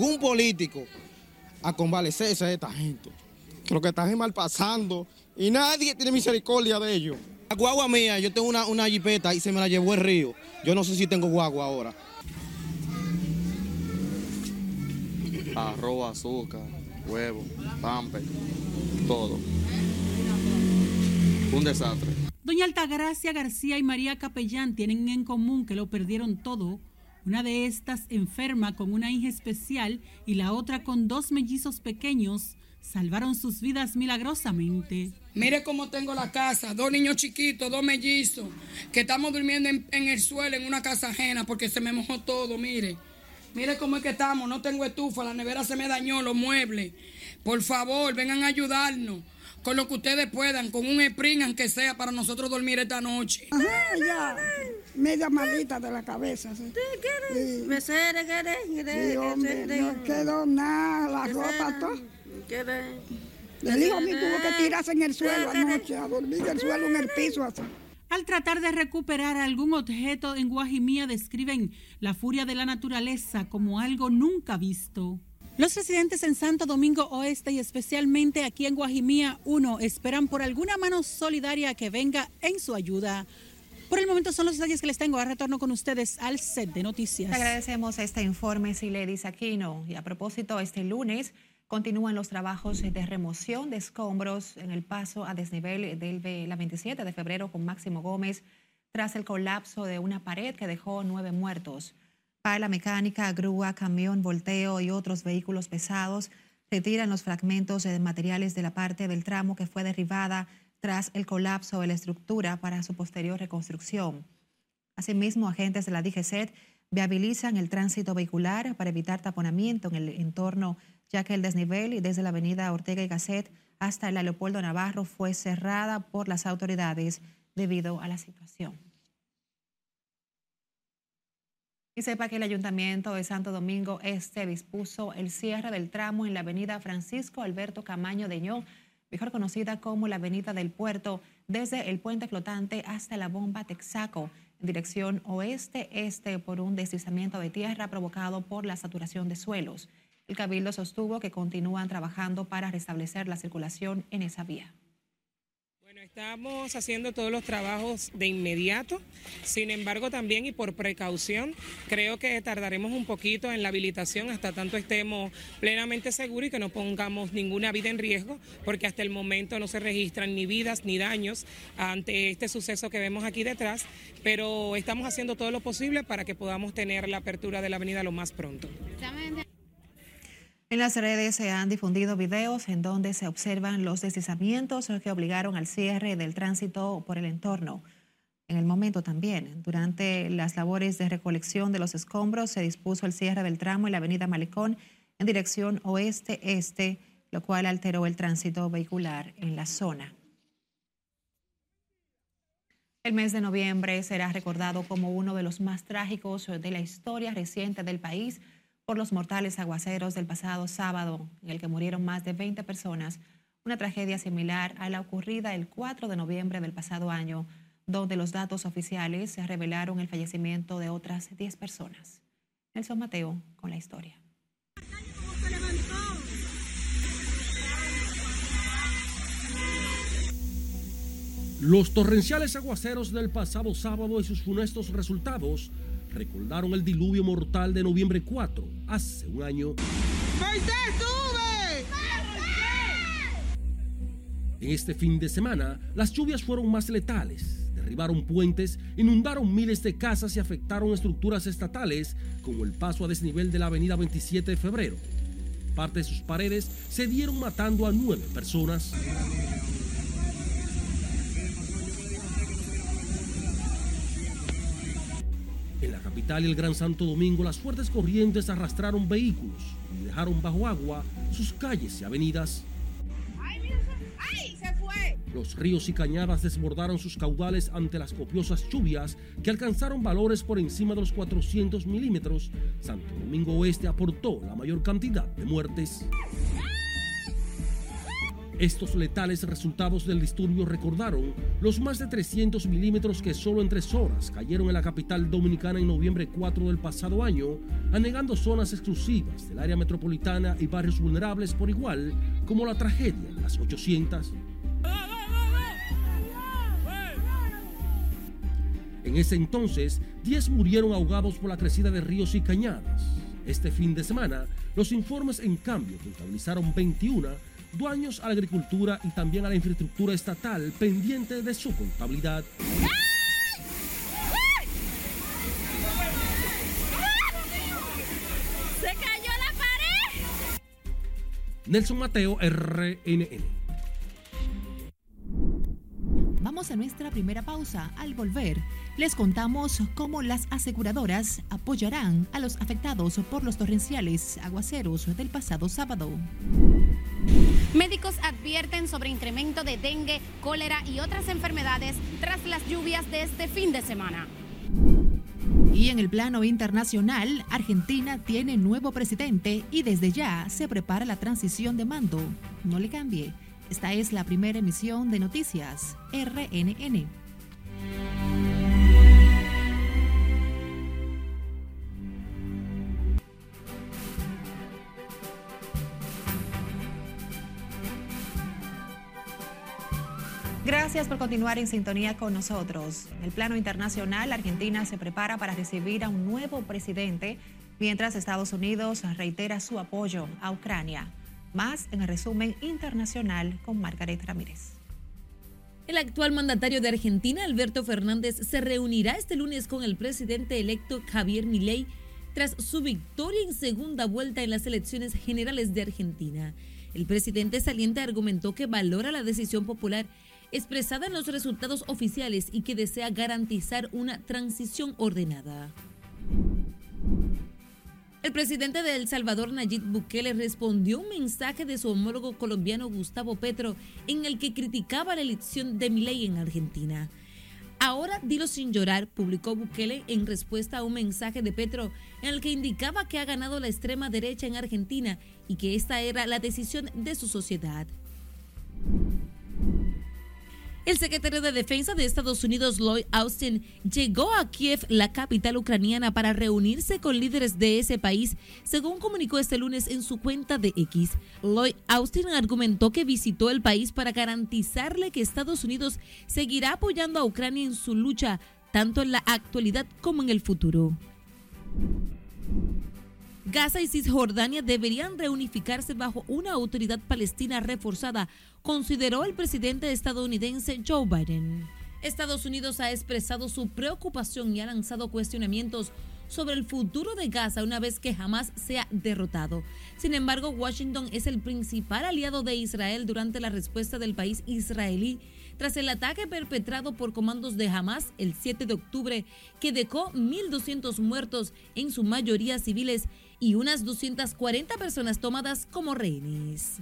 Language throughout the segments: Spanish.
ningún político a convalecerse de esta gente. Lo que están mal pasando y nadie tiene misericordia de ellos. La guagua mía, yo tengo una, una jipeta y se me la llevó el río. Yo no sé si tengo guagua ahora. Arroz, azúcar, huevo, pamper, todo. Un desastre. Doña Altagracia García y María Capellán tienen en común que lo perdieron todo. Una de estas enferma con una hija especial y la otra con dos mellizos pequeños salvaron sus vidas milagrosamente. Mire cómo tengo la casa, dos niños chiquitos, dos mellizos, que estamos durmiendo en, en, el suelo en una casa ajena porque se me mojó todo, mire. Mire cómo es que estamos, no tengo estufa, la nevera se me dañó, los muebles. Por favor, vengan a ayudarnos con lo que ustedes puedan, con un spring aunque sea para nosotros dormir esta noche. Ajá, ya, media malita de la cabeza. ¿sí? ¿Qué Me sé, Sí, hombre, no quedó nada, la ropa, todo. El hijo mío tuvo que tirarse en el suelo anoche, a dormir en el suelo, en el piso así. Al tratar de recuperar algún objeto en Guajimía describen la furia de la naturaleza como algo nunca visto. Los residentes en Santo Domingo Oeste y especialmente aquí en Guajimía 1 esperan por alguna mano solidaria que venga en su ayuda. Por el momento son los detalles que les tengo. Ahora retorno con ustedes al set de noticias. agradecemos este informe, Siledis Aquino. Y a propósito, este lunes continúan los trabajos de remoción de escombros en el paso a desnivel del la 27 de febrero con Máximo Gómez tras el colapso de una pared que dejó nueve muertos. Para la mecánica, grúa, camión, volteo y otros vehículos pesados retiran los fragmentos de materiales de la parte del tramo que fue derribada tras el colapso de la estructura para su posterior reconstrucción. Asimismo, agentes de la DGCET viabilizan el tránsito vehicular para evitar taponamiento en el entorno ya que el desnivel desde la avenida Ortega y Gasset hasta el aeropuerto Navarro fue cerrada por las autoridades debido a la situación. Y sepa que el Ayuntamiento de Santo Domingo Este dispuso el cierre del tramo en la avenida Francisco Alberto Camaño de Ño, mejor conocida como la avenida del puerto, desde el puente flotante hasta la bomba Texaco, en dirección oeste-este por un deslizamiento de tierra provocado por la saturación de suelos. El Cabildo sostuvo que continúan trabajando para restablecer la circulación en esa vía. Estamos haciendo todos los trabajos de inmediato, sin embargo también y por precaución, creo que tardaremos un poquito en la habilitación hasta tanto estemos plenamente seguros y que no pongamos ninguna vida en riesgo, porque hasta el momento no se registran ni vidas ni daños ante este suceso que vemos aquí detrás, pero estamos haciendo todo lo posible para que podamos tener la apertura de la avenida lo más pronto. En las redes se han difundido videos en donde se observan los deslizamientos que obligaron al cierre del tránsito por el entorno. En el momento también, durante las labores de recolección de los escombros, se dispuso el cierre del tramo en la avenida Malecón en dirección oeste-este, lo cual alteró el tránsito vehicular en la zona. El mes de noviembre será recordado como uno de los más trágicos de la historia reciente del país por los mortales aguaceros del pasado sábado, en el que murieron más de 20 personas, una tragedia similar a la ocurrida el 4 de noviembre del pasado año, donde los datos oficiales se revelaron el fallecimiento de otras 10 personas. Nelson Mateo con la historia. Los torrenciales aguaceros del pasado sábado y sus funestos resultados recordaron el diluvio mortal de noviembre 4, hace un año. sube! En este fin de semana, las lluvias fueron más letales, derribaron puentes, inundaron miles de casas y afectaron estructuras estatales como el paso a desnivel de la avenida 27 de febrero. Parte de sus paredes se dieron matando a nueve personas. Capital y el Gran Santo Domingo, las fuertes corrientes arrastraron vehículos y dejaron bajo agua sus calles y avenidas. Los ríos y cañadas desbordaron sus caudales ante las copiosas lluvias que alcanzaron valores por encima de los 400 milímetros. Santo Domingo Oeste aportó la mayor cantidad de muertes. Estos letales resultados del disturbio recordaron los más de 300 milímetros que solo en tres horas cayeron en la capital dominicana en noviembre 4 del pasado año, anegando zonas exclusivas del área metropolitana y barrios vulnerables por igual, como la tragedia de las 800. En ese entonces, 10 murieron ahogados por la crecida de ríos y cañadas. Este fin de semana, los informes en cambio contabilizaron 21 dueños a la agricultura y también a la infraestructura estatal pendiente de su contabilidad. ¡Se cayó la pared! Nelson Mateo, RNN. Vamos a nuestra primera pausa. Al volver, les contamos cómo las aseguradoras apoyarán a los afectados por los torrenciales aguaceros del pasado sábado. Médicos advierten sobre incremento de dengue, cólera y otras enfermedades tras las lluvias de este fin de semana. Y en el plano internacional, Argentina tiene nuevo presidente y desde ya se prepara la transición de mando. No le cambie. Esta es la primera emisión de Noticias RNN. Gracias por continuar en sintonía con nosotros. En el plano internacional, Argentina se prepara para recibir a un nuevo presidente, mientras Estados Unidos reitera su apoyo a Ucrania. Más en el resumen internacional con Margaret Ramírez. El actual mandatario de Argentina, Alberto Fernández, se reunirá este lunes con el presidente electo Javier Milei tras su victoria en segunda vuelta en las elecciones generales de Argentina. El presidente saliente argumentó que valora la decisión popular expresada en los resultados oficiales y que desea garantizar una transición ordenada. El presidente de El Salvador, Nayib Bukele, respondió un mensaje de su homólogo colombiano Gustavo Petro en el que criticaba la elección de Milei en Argentina. Ahora dilo sin llorar, publicó Bukele en respuesta a un mensaje de Petro en el que indicaba que ha ganado la extrema derecha en Argentina y que esta era la decisión de su sociedad. El secretario de Defensa de Estados Unidos, Lloyd Austin, llegó a Kiev, la capital ucraniana, para reunirse con líderes de ese país, según comunicó este lunes en su cuenta de X. Lloyd Austin argumentó que visitó el país para garantizarle que Estados Unidos seguirá apoyando a Ucrania en su lucha, tanto en la actualidad como en el futuro. Gaza y Cisjordania deberían reunificarse bajo una autoridad palestina reforzada, consideró el presidente estadounidense Joe Biden. Estados Unidos ha expresado su preocupación y ha lanzado cuestionamientos sobre el futuro de Gaza una vez que jamás sea derrotado. Sin embargo, Washington es el principal aliado de Israel durante la respuesta del país israelí tras el ataque perpetrado por comandos de Hamas el 7 de octubre, que dejó 1.200 muertos, en su mayoría civiles, y unas 240 personas tomadas como rehenes.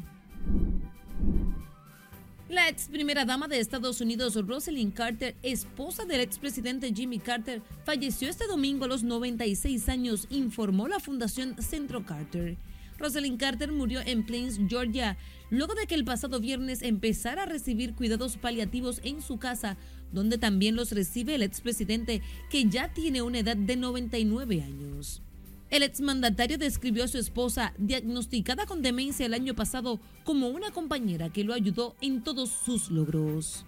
La ex primera dama de Estados Unidos, Rosalind Carter, esposa del expresidente Jimmy Carter, falleció este domingo a los 96 años, informó la Fundación Centro Carter. Rosalind Carter murió en Plains, Georgia, luego de que el pasado viernes empezara a recibir cuidados paliativos en su casa, donde también los recibe el expresidente, que ya tiene una edad de 99 años. El exmandatario describió a su esposa, diagnosticada con demencia el año pasado, como una compañera que lo ayudó en todos sus logros.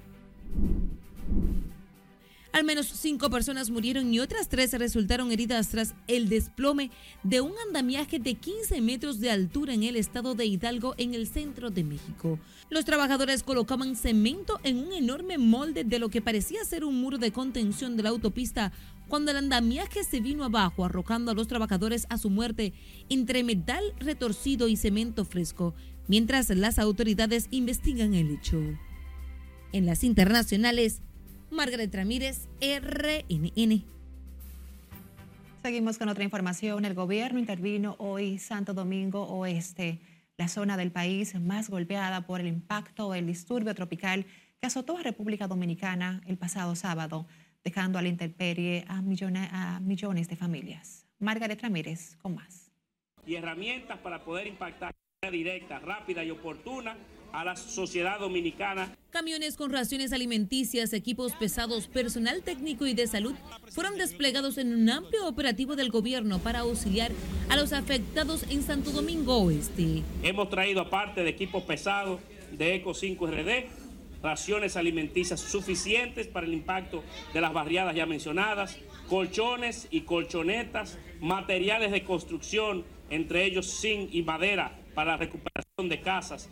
Al menos cinco personas murieron y otras tres resultaron heridas tras el desplome de un andamiaje de 15 metros de altura en el estado de Hidalgo, en el centro de México. Los trabajadores colocaban cemento en un enorme molde de lo que parecía ser un muro de contención de la autopista cuando el andamiaje se vino abajo, arrojando a los trabajadores a su muerte entre metal retorcido y cemento fresco, mientras las autoridades investigan el hecho. En las internacionales, Margaret Ramírez, RNN. Seguimos con otra información. El gobierno intervino hoy Santo Domingo Oeste, la zona del país más golpeada por el impacto del disturbio tropical que azotó a República Dominicana el pasado sábado, dejando a la intemperie a millones, a millones de familias. Margaret Ramírez con más. Y herramientas para poder impactar de manera directa, rápida y oportuna a la sociedad dominicana. Camiones con raciones alimenticias, equipos pesados, personal técnico y de salud fueron desplegados en un amplio operativo del gobierno para auxiliar a los afectados en Santo Domingo Oeste. Hemos traído aparte de equipos pesados de Eco 5 RD, raciones alimenticias suficientes para el impacto de las barriadas ya mencionadas, colchones y colchonetas, materiales de construcción, entre ellos zinc y madera para la recuperación de casas,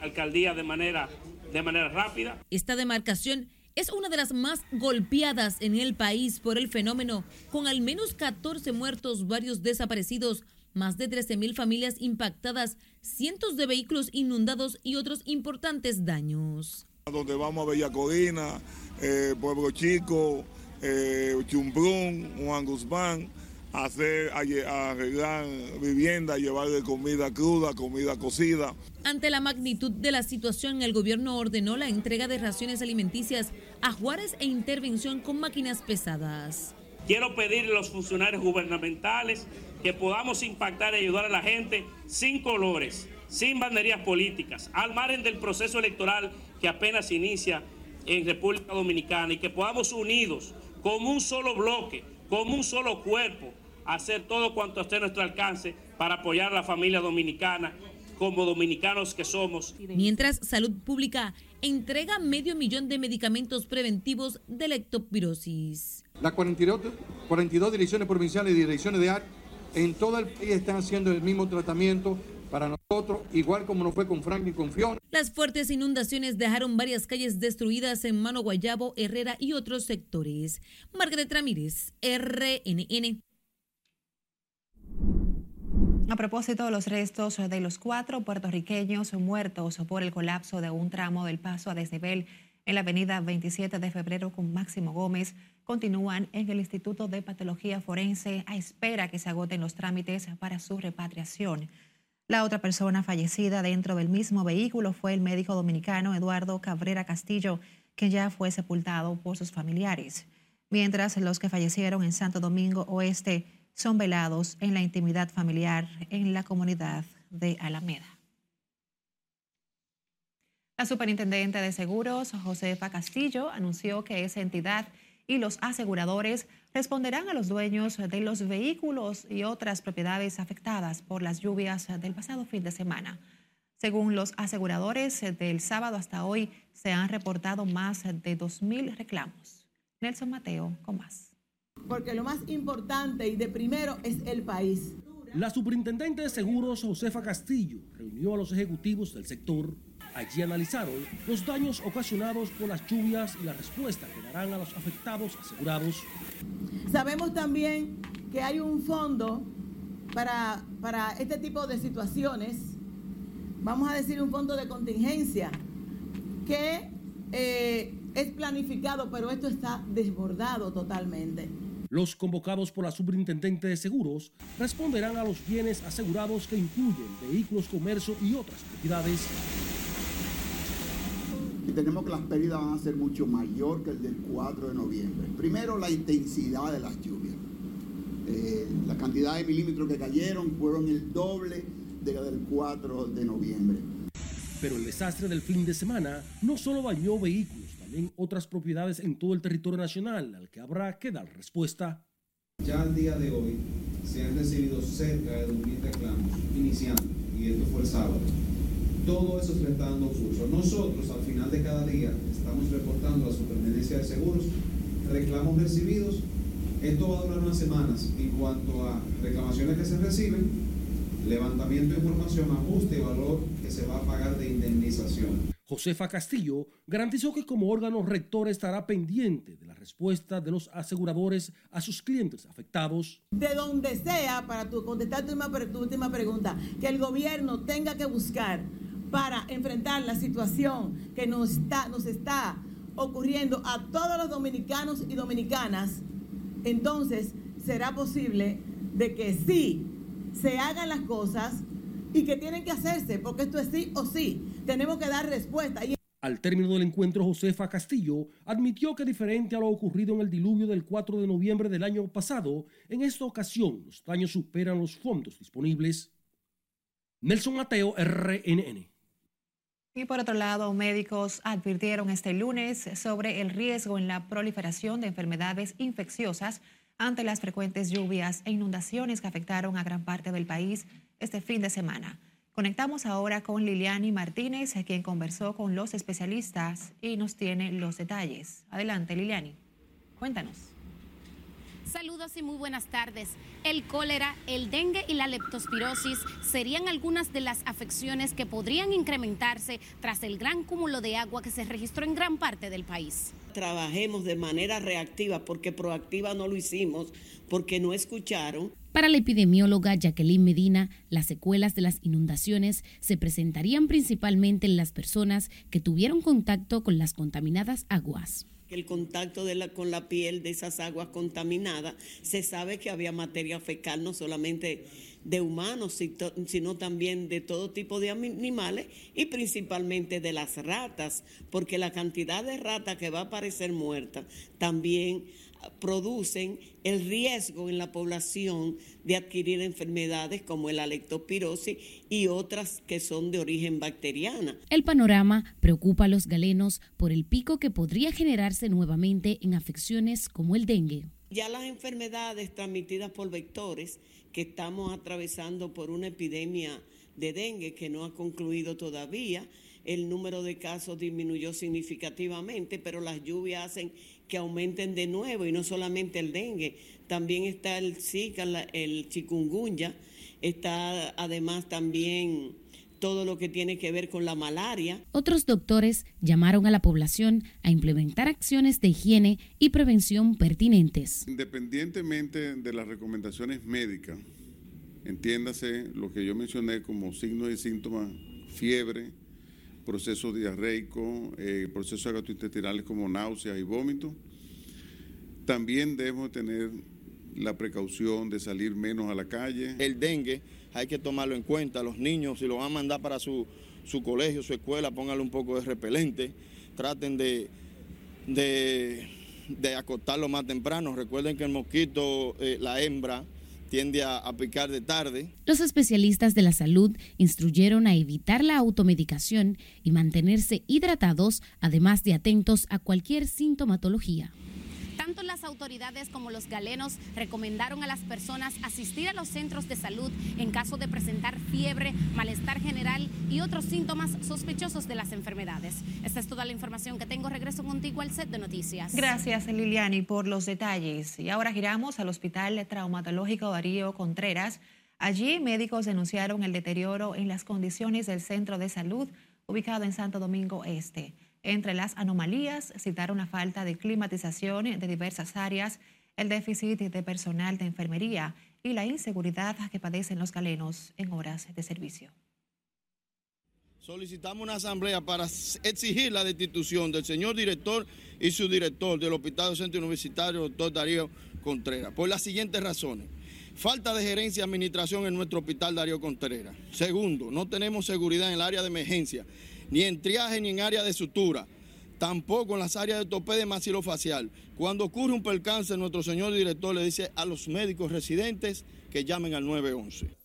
alcaldía de manera, de manera rápida. Esta demarcación es una de las más golpeadas en el país por el fenómeno, con al menos 14 muertos, varios desaparecidos, más de 13 mil familias impactadas, cientos de vehículos inundados y otros importantes daños. Donde vamos a Bellacodina, eh, Pueblo Chico, eh, Chumbrún, Juan Guzmán, hacer, arreglar vivienda, llevarle comida cruda, comida cocida. Ante la magnitud de la situación, el gobierno ordenó la entrega de raciones alimenticias a Juárez e intervención con máquinas pesadas. Quiero pedirle a los funcionarios gubernamentales que podamos impactar y ayudar a la gente sin colores, sin banderías políticas, al margen del proceso electoral que apenas inicia en República Dominicana y que podamos unidos como un solo bloque, como un solo cuerpo, hacer todo cuanto esté a nuestro alcance para apoyar a la familia dominicana como dominicanos que somos. Mientras Salud Pública entrega medio millón de medicamentos preventivos de lectopirosis. Las 42, 42 direcciones provinciales y direcciones de AR en todo el país están haciendo el mismo tratamiento para nosotros, igual como nos fue con Frank y con Fiona. Las fuertes inundaciones dejaron varias calles destruidas en Mano Guayabo, Herrera y otros sectores. Margaret Ramírez, RNN. A propósito, los restos de los cuatro puertorriqueños muertos por el colapso de un tramo del paso a desnivel en la avenida 27 de febrero con Máximo Gómez continúan en el Instituto de Patología Forense a espera que se agoten los trámites para su repatriación. La otra persona fallecida dentro del mismo vehículo fue el médico dominicano Eduardo Cabrera Castillo, que ya fue sepultado por sus familiares, mientras los que fallecieron en Santo Domingo Oeste son velados en la intimidad familiar en la comunidad de Alameda. La superintendente de seguros, Josefa Castillo, anunció que esa entidad y los aseguradores responderán a los dueños de los vehículos y otras propiedades afectadas por las lluvias del pasado fin de semana. Según los aseguradores, del sábado hasta hoy se han reportado más de 2.000 reclamos. Nelson Mateo con más porque lo más importante y de primero es el país. La superintendente de seguros, Josefa Castillo, reunió a los ejecutivos del sector. Allí analizaron los daños ocasionados por las lluvias y la respuesta que darán a los afectados asegurados. Sabemos también que hay un fondo para, para este tipo de situaciones, vamos a decir un fondo de contingencia, que eh, es planificado, pero esto está desbordado totalmente. Los convocados por la superintendente de seguros responderán a los bienes asegurados que incluyen vehículos, comercio y otras propiedades. Tenemos que las pérdidas van a ser mucho mayor que el del 4 de noviembre. Primero, la intensidad de las lluvias. Eh, la cantidad de milímetros que cayeron fueron el doble de la del 4 de noviembre. Pero el desastre del fin de semana no solo bañó vehículos en otras propiedades en todo el territorio nacional, al que habrá que dar respuesta. Ya al día de hoy se han recibido cerca de 2.000 reclamos iniciando, y esto fue el sábado. Todo eso se le está dando curso. Nosotros al final de cada día estamos reportando a la Superintendencia de Seguros reclamos recibidos. Esto va a durar unas semanas en cuanto a reclamaciones que se reciben, levantamiento de información, ajuste y valor que se va a pagar de indemnización. Josefa Castillo garantizó que como órgano rector estará pendiente de la respuesta de los aseguradores a sus clientes afectados. De donde sea, para tu, contestar tu última, tu última pregunta, que el gobierno tenga que buscar para enfrentar la situación que nos está, nos está ocurriendo a todos los dominicanos y dominicanas, entonces será posible de que sí se hagan las cosas y que tienen que hacerse, porque esto es sí o sí. Tenemos que dar respuesta. Al término del encuentro, Josefa Castillo admitió que diferente a lo ocurrido en el diluvio del 4 de noviembre del año pasado, en esta ocasión los daños superan los fondos disponibles. Nelson Mateo, RNN. Y por otro lado, médicos advirtieron este lunes sobre el riesgo en la proliferación de enfermedades infecciosas ante las frecuentes lluvias e inundaciones que afectaron a gran parte del país este fin de semana. Conectamos ahora con Liliani Martínez, quien conversó con los especialistas y nos tiene los detalles. Adelante, Liliani. Cuéntanos. Saludos y muy buenas tardes. El cólera, el dengue y la leptospirosis serían algunas de las afecciones que podrían incrementarse tras el gran cúmulo de agua que se registró en gran parte del país. Trabajemos de manera reactiva porque proactiva no lo hicimos, porque no escucharon. Para la epidemióloga Jacqueline Medina, las secuelas de las inundaciones se presentarían principalmente en las personas que tuvieron contacto con las contaminadas aguas el contacto con la piel de esas aguas contaminadas, se sabe que había materia fecal no solamente de humanos, sino también de todo tipo de animales y principalmente de las ratas, porque la cantidad de ratas que va a aparecer muerta también producen el riesgo en la población de adquirir enfermedades como la leptospirosis y otras que son de origen bacteriana. El panorama preocupa a los galenos por el pico que podría generarse nuevamente en afecciones como el dengue. Ya las enfermedades transmitidas por vectores que estamos atravesando por una epidemia de dengue que no ha concluido todavía, el número de casos disminuyó significativamente, pero las lluvias hacen que aumenten de nuevo y no solamente el dengue, también está el Zika, el chikungunya, está además también todo lo que tiene que ver con la malaria. Otros doctores llamaron a la población a implementar acciones de higiene y prevención pertinentes. Independientemente de las recomendaciones médicas, entiéndase lo que yo mencioné como signos y síntomas, fiebre, proceso diarreico, eh, procesos gastrointestinales como náuseas y vómitos. También debemos tener la precaución de salir menos a la calle. El dengue hay que tomarlo en cuenta. Los niños, si lo van a mandar para su, colegio, su escuela, pónganle un poco de repelente. Traten de, de, de acostarlo más temprano. Recuerden que el mosquito, eh, la hembra, tiende a, picar de tarde. Los especialistas de la salud instruyeron a evitar la automedicación y mantenerse hidratados, además de atentos a cualquier sintomatología. Tanto las autoridades como los galenos recomendaron a las personas asistir a los centros de salud en caso de presentar fiebre, malestar general y otros síntomas sospechosos de las enfermedades. Esta es toda la información que tengo. Regreso contigo al set de noticias. Gracias, Liliani, por los detalles. Y ahora giramos al Hospital Traumatológico Darío Contreras. Allí médicos denunciaron el deterioro en las condiciones del centro de salud ubicado en Santo Domingo Este. Entre las anomalías citaron la falta de climatización de diversas áreas, el déficit de personal de enfermería y la inseguridad que padecen los galenos en horas de servicio. Solicitamos una asamblea para exigir la destitución del señor director y su director del Hospital Centro Universitario, doctor Darío Contreras, por las siguientes razones. Falta de gerencia y administración en nuestro hospital Darío Contreras. Segundo, no tenemos seguridad en el área de emergencia ni en triaje ni en área de sutura, tampoco en las áreas de tope maxilofacial. Cuando ocurre un percance, nuestro señor director le dice a los médicos residentes que llamen al 911.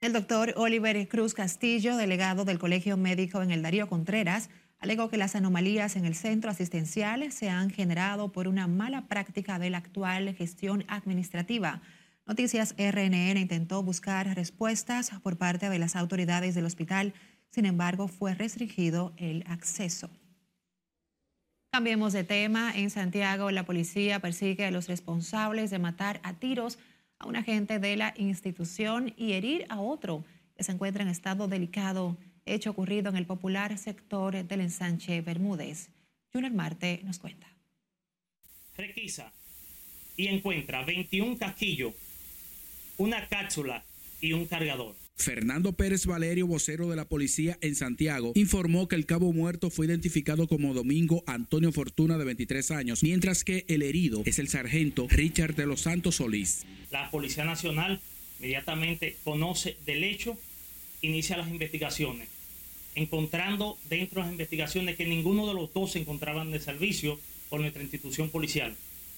El doctor Oliver Cruz Castillo, delegado del Colegio Médico en el Darío Contreras, alegó que las anomalías en el centro asistencial se han generado por una mala práctica de la actual gestión administrativa. Noticias RNN intentó buscar respuestas por parte de las autoridades del hospital sin embargo, fue restringido el acceso. Cambiemos de tema. En Santiago, la policía persigue a los responsables de matar a tiros a un agente de la institución y herir a otro que se encuentra en estado delicado, hecho ocurrido en el popular sector del ensanche Bermúdez. Junior Marte nos cuenta. Requisa y encuentra 21 casquillos, una cápsula y un cargador. Fernando Pérez Valerio, vocero de la policía en Santiago, informó que el cabo muerto fue identificado como Domingo Antonio Fortuna de 23 años, mientras que el herido es el sargento Richard de los Santos Solís. La Policía Nacional inmediatamente conoce del hecho, inicia las investigaciones, encontrando dentro de las investigaciones que ninguno de los dos se encontraban de servicio por nuestra institución policial.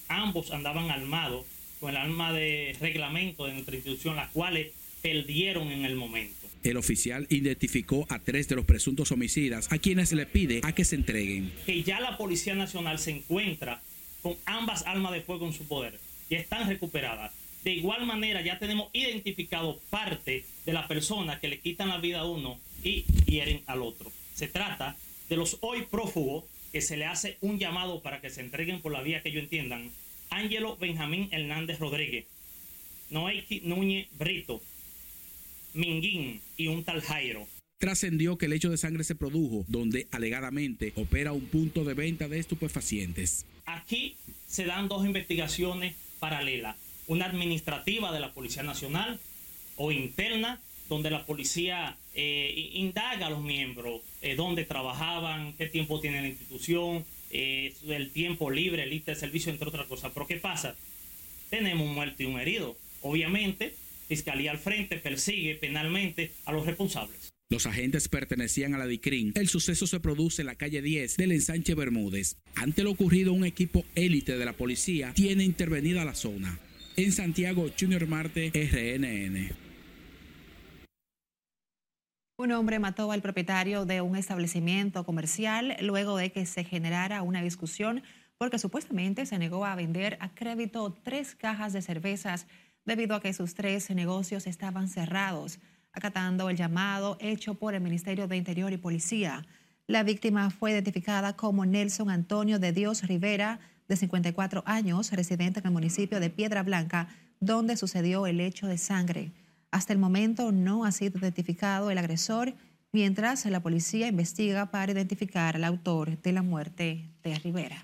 Ambos andaban armados con el arma de reglamento de nuestra institución, las cuales perdieron en el momento. El oficial identificó a tres de los presuntos homicidas, a quienes le pide a que se entreguen. Que ya la Policía Nacional se encuentra con ambas armas de fuego en su poder y están recuperadas. De igual manera, ya tenemos identificado parte de la persona que le quitan la vida a uno y hieren al otro. Se trata de los hoy prófugos que se le hace un llamado para que se entreguen por la vía que ellos entiendan. Ángelo Benjamín Hernández Rodríguez, Noeiki Núñez Brito, Minguín y un tal Jairo. Trascendió que el hecho de sangre se produjo donde alegadamente opera un punto de venta de estupefacientes. Aquí se dan dos investigaciones paralelas, una administrativa de la Policía Nacional o interna, donde la policía eh, indaga a los miembros eh, dónde trabajaban, qué tiempo tiene la institución, eh, el tiempo libre, lista de servicio, entre otras cosas. Pero ¿qué pasa? Tenemos un muerto y un herido. Obviamente, Fiscalía al frente persigue penalmente a los responsables. Los agentes pertenecían a la DICRIN. El suceso se produce en la calle 10 del ensanche Bermúdez. Ante lo ocurrido, un equipo élite de la policía tiene intervenida la zona. En Santiago, Junior Marte, RNN. Un hombre mató al propietario de un establecimiento comercial luego de que se generara una discusión porque supuestamente se negó a vender a crédito tres cajas de cervezas debido a que sus tres negocios estaban cerrados, acatando el llamado hecho por el Ministerio de Interior y Policía. La víctima fue identificada como Nelson Antonio de Dios Rivera, de 54 años, residente en el municipio de Piedra Blanca, donde sucedió el hecho de sangre. Hasta el momento no ha sido identificado el agresor, mientras la policía investiga para identificar al autor de la muerte de Rivera.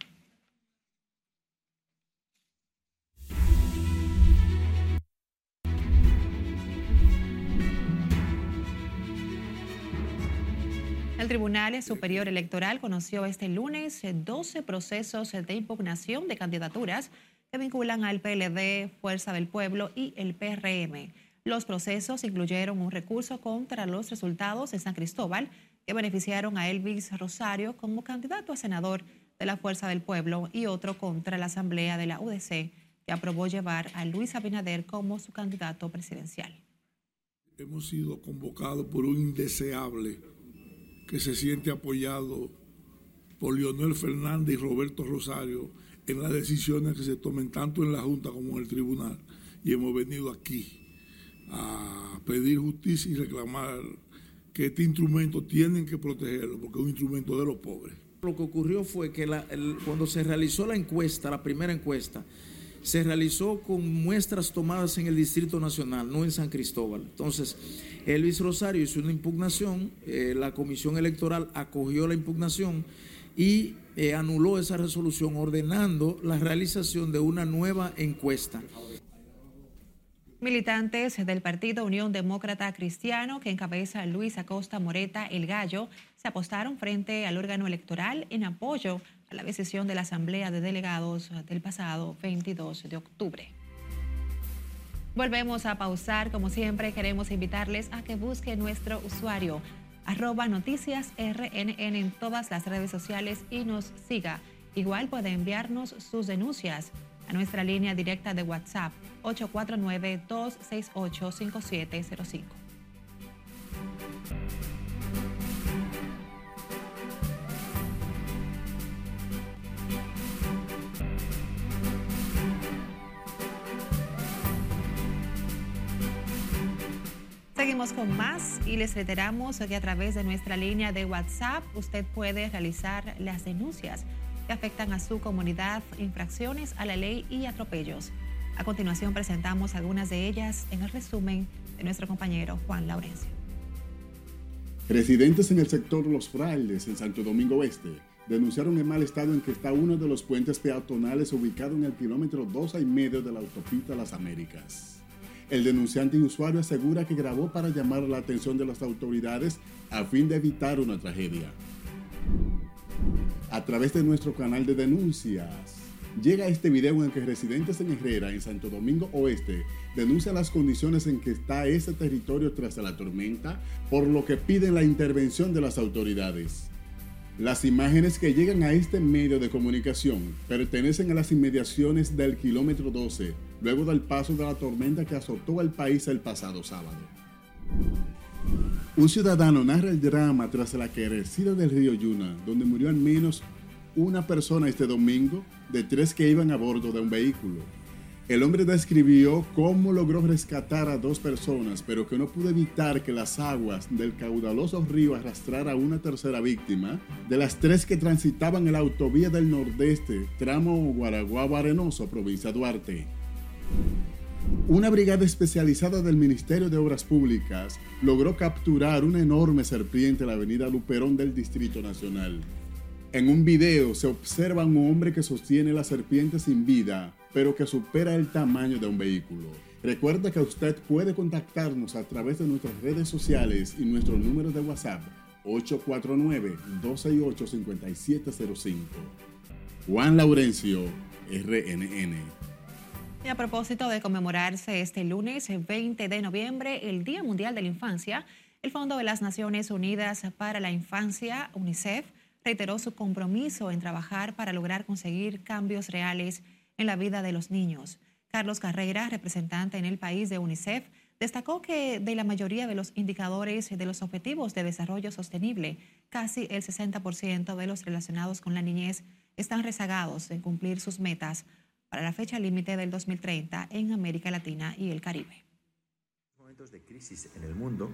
El Tribunal Superior Electoral conoció este lunes 12 procesos de impugnación de candidaturas que vinculan al PLD, Fuerza del Pueblo y el PRM. Los procesos incluyeron un recurso contra los resultados de San Cristóbal que beneficiaron a Elvis Rosario como candidato a senador de la Fuerza del Pueblo y otro contra la Asamblea de la UDC que aprobó llevar a Luis Abinader como su candidato presidencial. Hemos sido convocados por un indeseable que se siente apoyado por Leonel Fernández y Roberto Rosario en las decisiones que se tomen tanto en la Junta como en el Tribunal. Y hemos venido aquí a pedir justicia y reclamar que este instrumento tienen que protegerlo porque es un instrumento de los pobres. Lo que ocurrió fue que cuando se realizó la encuesta, la primera encuesta, se realizó con muestras tomadas en el Distrito Nacional, no en San Cristóbal. Entonces, Elvis Rosario hizo una impugnación, eh, la Comisión Electoral acogió la impugnación y eh, anuló esa resolución ordenando la realización de una nueva encuesta. Militantes del Partido Unión Demócrata Cristiano, que encabeza Luis Acosta Moreta El Gallo, se apostaron frente al órgano electoral en apoyo la decisión de la Asamblea de Delegados del pasado 22 de octubre. Volvemos a pausar. Como siempre, queremos invitarles a que busquen nuestro usuario arroba noticias RNN en todas las redes sociales y nos siga. Igual puede enviarnos sus denuncias a nuestra línea directa de WhatsApp 849-268-5705. Seguimos con más y les reiteramos que a través de nuestra línea de WhatsApp usted puede realizar las denuncias que afectan a su comunidad, infracciones a la ley y atropellos. A continuación presentamos algunas de ellas en el resumen de nuestro compañero Juan Laurencio. Residentes en el sector Los Frailes, en Santo Domingo Oeste, denunciaron el mal estado en que está uno de los puentes peatonales ubicado en el kilómetro 2 y medio de la autopista Las Américas. El denunciante y usuario asegura que grabó para llamar la atención de las autoridades a fin de evitar una tragedia. A través de nuestro canal de denuncias, llega este video en el que residentes en Herrera, en Santo Domingo Oeste, denuncian las condiciones en que está ese territorio tras la tormenta, por lo que piden la intervención de las autoridades. Las imágenes que llegan a este medio de comunicación pertenecen a las inmediaciones del kilómetro 12, luego del paso de la tormenta que azotó al país el pasado sábado. Un ciudadano narra el drama tras la crecida del río Yuna, donde murió al menos una persona este domingo de tres que iban a bordo de un vehículo. El hombre describió cómo logró rescatar a dos personas, pero que no pudo evitar que las aguas del caudaloso río arrastrara a una tercera víctima de las tres que transitaban en la autovía del Nordeste, tramo Guaraguao Arenoso, provincia Duarte. Una brigada especializada del Ministerio de Obras Públicas logró capturar una enorme serpiente en la avenida Luperón del Distrito Nacional. En un video se observa un hombre que sostiene la serpiente sin vida, pero que supera el tamaño de un vehículo. Recuerda que usted puede contactarnos a través de nuestras redes sociales y nuestro número de WhatsApp 849-268-5705. Juan Laurencio, RNN. Y a propósito de conmemorarse este lunes 20 de noviembre, el Día Mundial de la Infancia, el Fondo de las Naciones Unidas para la Infancia, UNICEF, reiteró su compromiso en trabajar para lograr conseguir cambios reales en la vida de los niños. Carlos Carrera, representante en el país de UNICEF, destacó que de la mayoría de los indicadores de los objetivos de desarrollo sostenible, casi el 60% de los relacionados con la niñez están rezagados en cumplir sus metas para la fecha límite del 2030 en América Latina y el Caribe. En momentos de crisis en el mundo,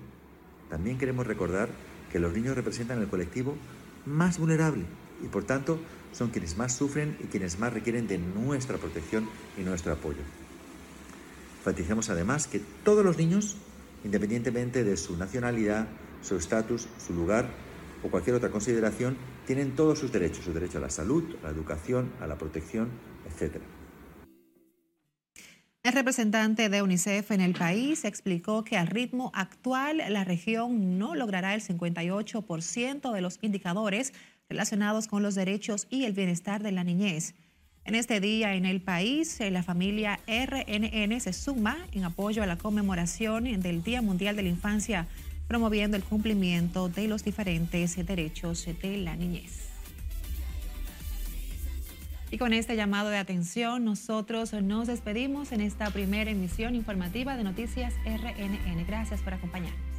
también queremos recordar que los niños representan el colectivo más vulnerable y por tanto son quienes más sufren y quienes más requieren de nuestra protección y nuestro apoyo. Enfatizamos además que todos los niños, independientemente de su nacionalidad, su estatus, su lugar o cualquier otra consideración, tienen todos sus derechos, su derecho a la salud, a la educación, a la protección, etc. El representante de UNICEF en el país explicó que al ritmo actual la región no logrará el 58% de los indicadores relacionados con los derechos y el bienestar de la niñez. En este día en el país, la familia RNN se suma en apoyo a la conmemoración del Día Mundial de la Infancia, promoviendo el cumplimiento de los diferentes derechos de la niñez. Y con este llamado de atención, nosotros nos despedimos en esta primera emisión informativa de Noticias RNN. Gracias por acompañarnos.